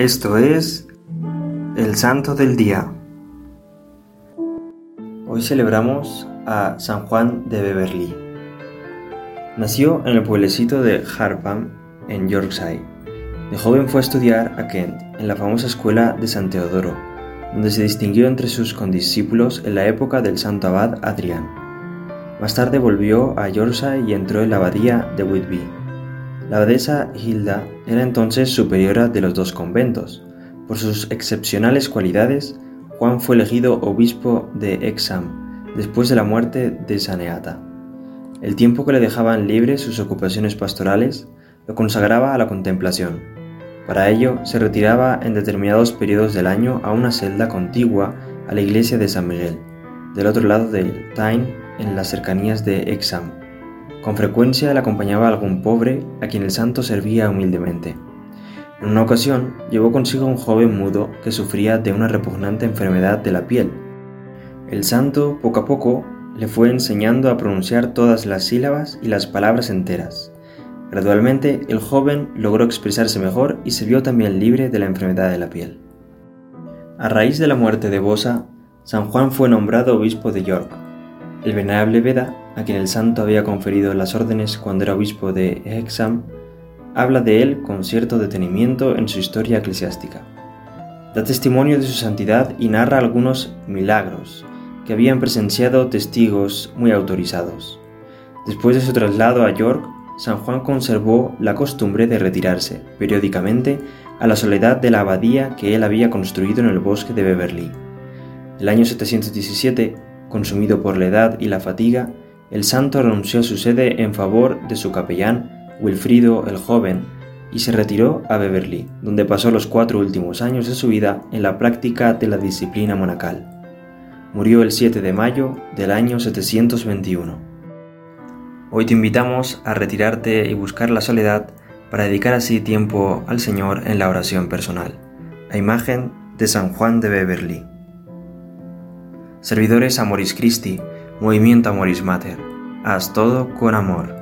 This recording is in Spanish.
Esto es el Santo del Día. Hoy celebramos a San Juan de Beverly. Nació en el pueblecito de Harpham, en Yorkshire. De joven fue a estudiar a Kent, en la famosa escuela de San Teodoro, donde se distinguió entre sus condiscípulos en la época del santo abad Adrián. Más tarde volvió a Yorkshire y entró en la abadía de Whitby. La abadesa Hilda era entonces superiora de los dos conventos. Por sus excepcionales cualidades, Juan fue elegido obispo de Exham después de la muerte de Saneata. El tiempo que le dejaban libres sus ocupaciones pastorales lo consagraba a la contemplación. Para ello se retiraba en determinados periodos del año a una celda contigua a la iglesia de San Miguel, del otro lado del Tyne, en las cercanías de Exham. Con frecuencia le acompañaba algún pobre a quien el santo servía humildemente. En una ocasión llevó consigo a un joven mudo que sufría de una repugnante enfermedad de la piel. El santo, poco a poco, le fue enseñando a pronunciar todas las sílabas y las palabras enteras. Gradualmente, el joven logró expresarse mejor y se vio también libre de la enfermedad de la piel. A raíz de la muerte de Bosa, San Juan fue nombrado obispo de York. El venerable Beda, a quien el santo había conferido las órdenes cuando era obispo de Hexham, habla de él con cierto detenimiento en su historia eclesiástica. Da testimonio de su santidad y narra algunos milagros que habían presenciado testigos muy autorizados. Después de su traslado a York, San Juan conservó la costumbre de retirarse periódicamente a la soledad de la abadía que él había construido en el bosque de Beverly. El año 717 Consumido por la edad y la fatiga, el santo renunció a su sede en favor de su capellán, Wilfrido el Joven, y se retiró a Beverly, donde pasó los cuatro últimos años de su vida en la práctica de la disciplina monacal. Murió el 7 de mayo del año 721. Hoy te invitamos a retirarte y buscar la soledad para dedicar así tiempo al Señor en la oración personal. A imagen de San Juan de Beverly. Servidores Amoris Christi, Movimiento Amoris Mater. Haz todo con amor.